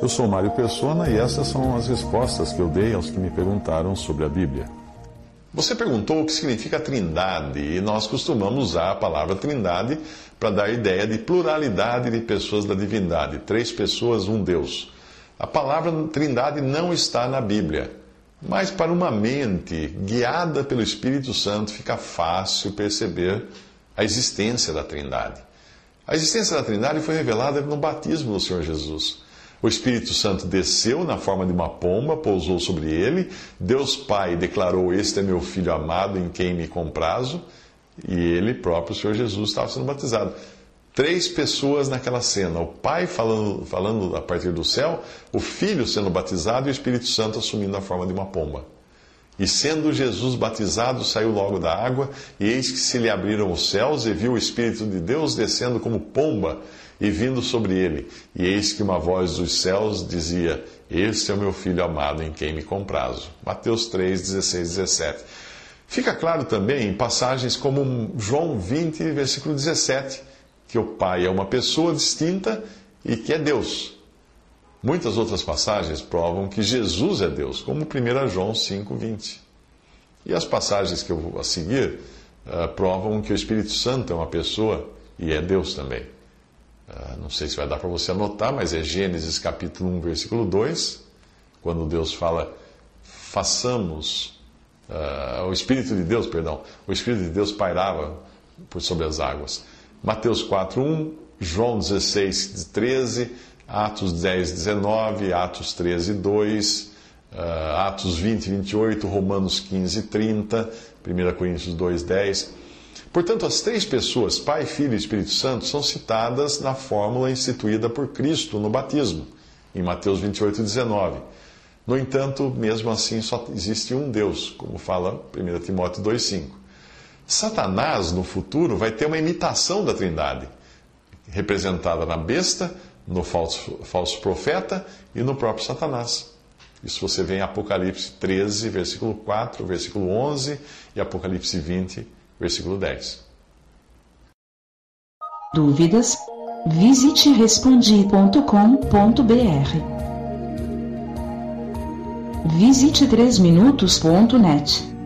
Eu sou Mário Persona e essas são as respostas que eu dei aos que me perguntaram sobre a Bíblia. Você perguntou o que significa trindade, e nós costumamos usar a palavra trindade para dar ideia de pluralidade de pessoas da divindade, três pessoas, um Deus. A palavra trindade não está na Bíblia, mas para uma mente guiada pelo Espírito Santo fica fácil perceber a existência da trindade. A existência da trindade foi revelada no batismo do Senhor Jesus. O Espírito Santo desceu na forma de uma pomba, pousou sobre ele. Deus Pai declarou: Este é meu filho amado em quem me comprazo. E ele próprio, o Senhor Jesus, estava sendo batizado. Três pessoas naquela cena: o Pai falando, falando a partir do céu, o Filho sendo batizado e o Espírito Santo assumindo a forma de uma pomba. E sendo Jesus batizado, saiu logo da água, e eis que se lhe abriram os céus, e viu o Espírito de Deus descendo como pomba e vindo sobre ele. E eis que uma voz dos céus dizia: Este é o meu filho amado em quem me comprazo. Mateus 3, 16, 17. Fica claro também em passagens como João 20, versículo 17, que o Pai é uma pessoa distinta e que é Deus. Muitas outras passagens provam que Jesus é Deus, como 1 João 5, 20. E as passagens que eu vou a seguir uh, provam que o Espírito Santo é uma pessoa e é Deus também. Ah, não sei se vai dar para você anotar, mas é Gênesis capítulo 1, versículo 2, quando Deus fala, façamos, uh, o Espírito de Deus, perdão, o Espírito de Deus pairava por sobre as águas. Mateus 4, 1, João 16, 13, Atos 10, 19, Atos 13, 2, uh, Atos 20, 28, Romanos 15, 30, 1 Coríntios 2, 10. Portanto, as três pessoas, Pai, Filho e Espírito Santo, são citadas na fórmula instituída por Cristo no batismo, em Mateus 28, 19. No entanto, mesmo assim, só existe um Deus, como fala 1 Timóteo 2,5. Satanás, no futuro, vai ter uma imitação da Trindade, representada na besta, no falso, falso profeta e no próprio Satanás. Isso você vê em Apocalipse 13, versículo 4, versículo 11 e Apocalipse 20, versículo 10. Dúvidas? Visite respondi.com.br. Visite 3minutos.net.